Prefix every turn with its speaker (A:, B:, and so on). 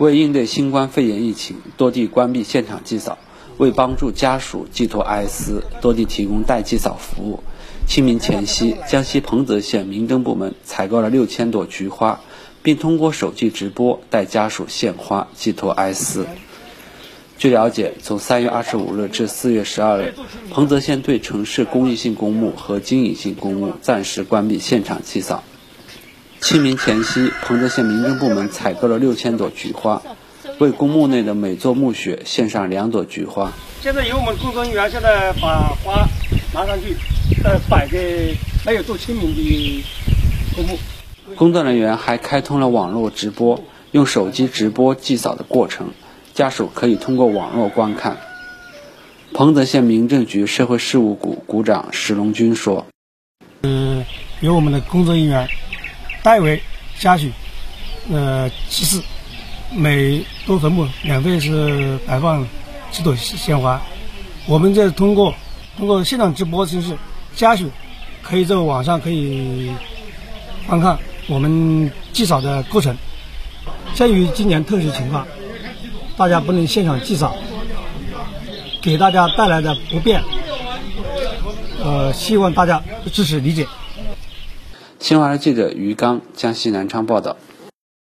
A: 为应对新冠肺炎疫情，多地关闭现场祭扫；为帮助家属寄托哀思，多地提供代祭扫服务。清明前夕，江西彭泽县民政部门采购了六千朵菊花，并通过手机直播带家属献花，寄托哀思。据了解，从三月二十五日至四月十二日，彭泽县对城市公益性公墓和经营性公墓暂时关闭现场祭扫。清明前夕，彭泽县民政部门采购了六千朵菊花，为公墓内的每座墓穴献上两朵菊花。
B: 现在由我们工作人员现在把花拿上去，呃，摆给没有做清明的公墓。
A: 工作人员还开通了网络直播，用手机直播祭扫的过程，家属可以通过网络观看。彭泽县民政局社会事务股股长石龙军说：“
B: 呃，由我们的工作人员。”代为家属，呃，祭祀，每多坟墓免费是摆放几朵鲜花。我们这通过通过现场直播形式，家属可以在网上可以观看我们祭扫的过程。鉴于今年特殊情况，大家不能现场祭扫，给大家带来的不便，呃，希望大家支持理解。
A: 新华社记者于刚，江西南昌报道。